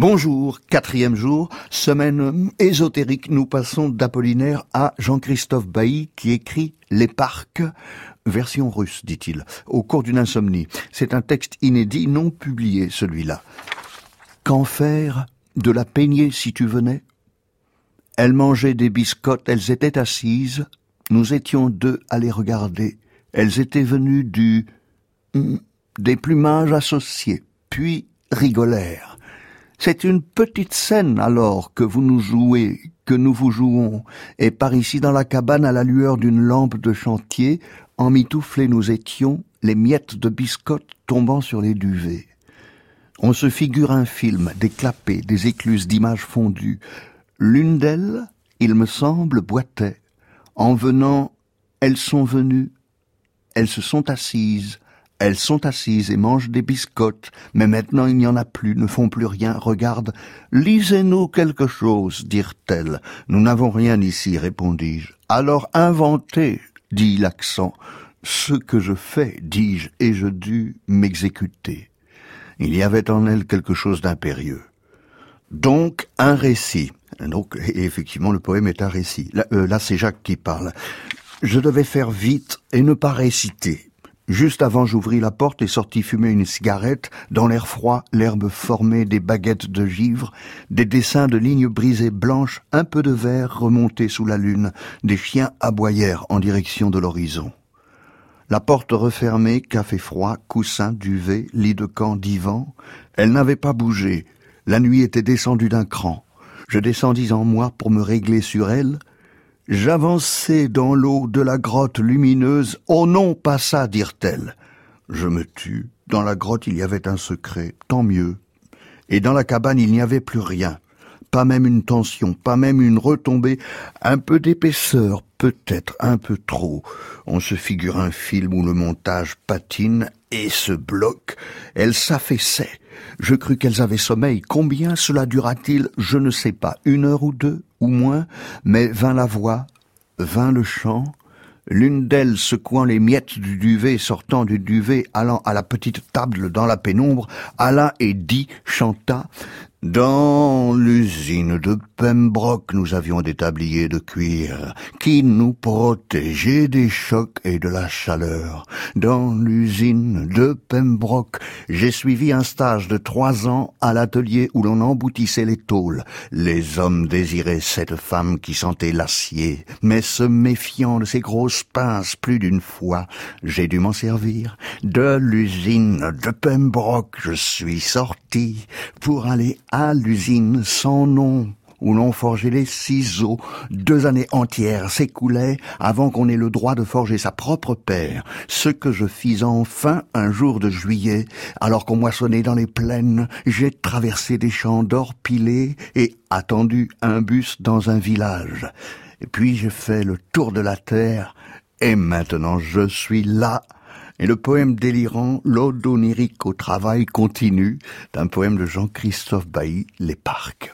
Bonjour, quatrième jour, semaine ésotérique. Nous passons d'Apollinaire à Jean-Christophe Bailly qui écrit Les parcs, version russe, dit-il, au cours d'une insomnie. C'est un texte inédit, non publié, celui-là. Qu'en faire de la peignée si tu venais? Elle mangeait des biscottes, elles étaient assises, nous étions deux à les regarder. Elles étaient venues du... Hmm, des plumages associés, puis rigolèrent. C'est une petite scène alors que vous nous jouez, que nous vous jouons, et par ici dans la cabane à la lueur d'une lampe de chantier, emmitouflés nous étions, les miettes de biscottes tombant sur les duvets. On se figure un film, des clapets, des écluses d'images fondues. L'une d'elles, il me semble, boitait. En venant, elles sont venues, elles se sont assises, elles sont assises et mangent des biscottes, mais maintenant il n'y en a plus, ne font plus rien. Regarde, lisez-nous quelque chose, dirent-elles. Nous n'avons rien ici, répondis-je. Alors inventez, dit l'accent. Ce que je fais, dis-je, et je dus m'exécuter. Il y avait en elles quelque chose d'impérieux. Donc un récit. Donc effectivement, le poème est un récit. Euh, là c'est Jacques qui parle. Je devais faire vite et ne pas réciter. Juste avant, j'ouvris la porte et sortis fumer une cigarette. Dans l'air froid, l'herbe formée des baguettes de givre, des dessins de lignes brisées blanches, un peu de verre remonté sous la lune, des chiens aboyèrent en direction de l'horizon. La porte refermée, café froid, coussin, duvet, lit de camp, divan, elle n'avait pas bougé. La nuit était descendue d'un cran. Je descendis en moi pour me régler sur elle, J'avançai dans l'eau de la grotte lumineuse. Oh non, pas ça, dirent-elles. Je me tus. Dans la grotte, il y avait un secret. Tant mieux. Et dans la cabane, il n'y avait plus rien. Pas même une tension, pas même une retombée. Un peu d'épaisseur, peut-être un peu trop. On se figure un film où le montage patine et se bloque. Elle s'affaissait. Je crus qu'elles avaient sommeil. Combien cela dura-t-il? Je ne sais pas. Une heure ou deux? Ou moins, mais vint la voix, vint le chant, l'une d'elles secouant les miettes du duvet, sortant du duvet, allant à la petite table dans la pénombre, alla et dit, chanta, dans l'usine de Pembroke, nous avions des tabliers de cuir qui nous protégeaient des chocs et de la chaleur. Dans l'usine de Pembroke, j'ai suivi un stage de trois ans à l'atelier où l'on emboutissait les tôles. Les hommes désiraient cette femme qui sentait l'acier, mais se méfiant de ces grosses pinces plus d'une fois, j'ai dû m'en servir. De l'usine de Pembroke, je suis sorti pour aller à l'usine sans nom où l'on forgeait les ciseaux. Deux années entières s'écoulaient avant qu'on ait le droit de forger sa propre paire. Ce que je fis enfin un jour de juillet, alors qu'on moissonnait dans les plaines, j'ai traversé des champs d'or pilés et attendu un bus dans un village. Et puis j'ai fait le tour de la terre, et maintenant je suis là, et le poème délirant, l'ode onirique au travail continue, d'un poème de Jean-Christophe Bailly, Les Parcs.